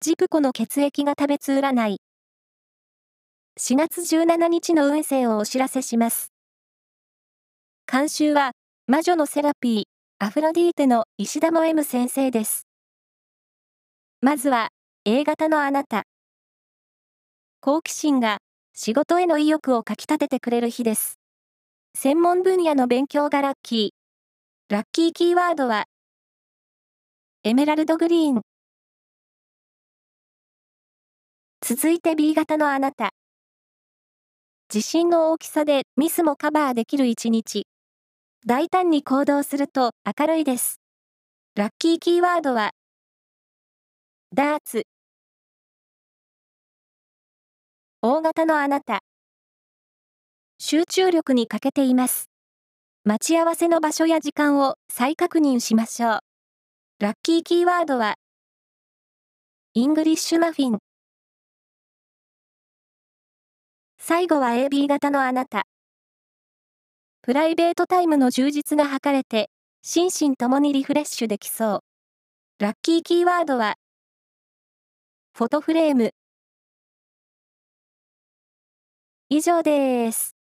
ジプコの血液が食べつ占い。4月17日の運勢をお知らせします。監修は、魔女のセラピー、アフロディーテの石田も M 先生です。まずは、A 型のあなた。好奇心が仕事への意欲をかき立ててくれる日です。専門分野の勉強がラッキー。ラッキーキーワードは、エメラルドグリーン。続いて B 型のあなた。自信の大きさでミスもカバーできる一日。大胆に行動すると明るいです。ラッキーキーワードは、ダーツ。大型のあなた。集中力に欠けています。待ち合わせの場所や時間を再確認しましょう。ラッキーキーワードは、イングリッシュマフィン。最後は AB 型のあなた。プライベートタイムの充実が図れて、心身ともにリフレッシュできそう。ラッキーキーワードは、フォトフレーム。以上です。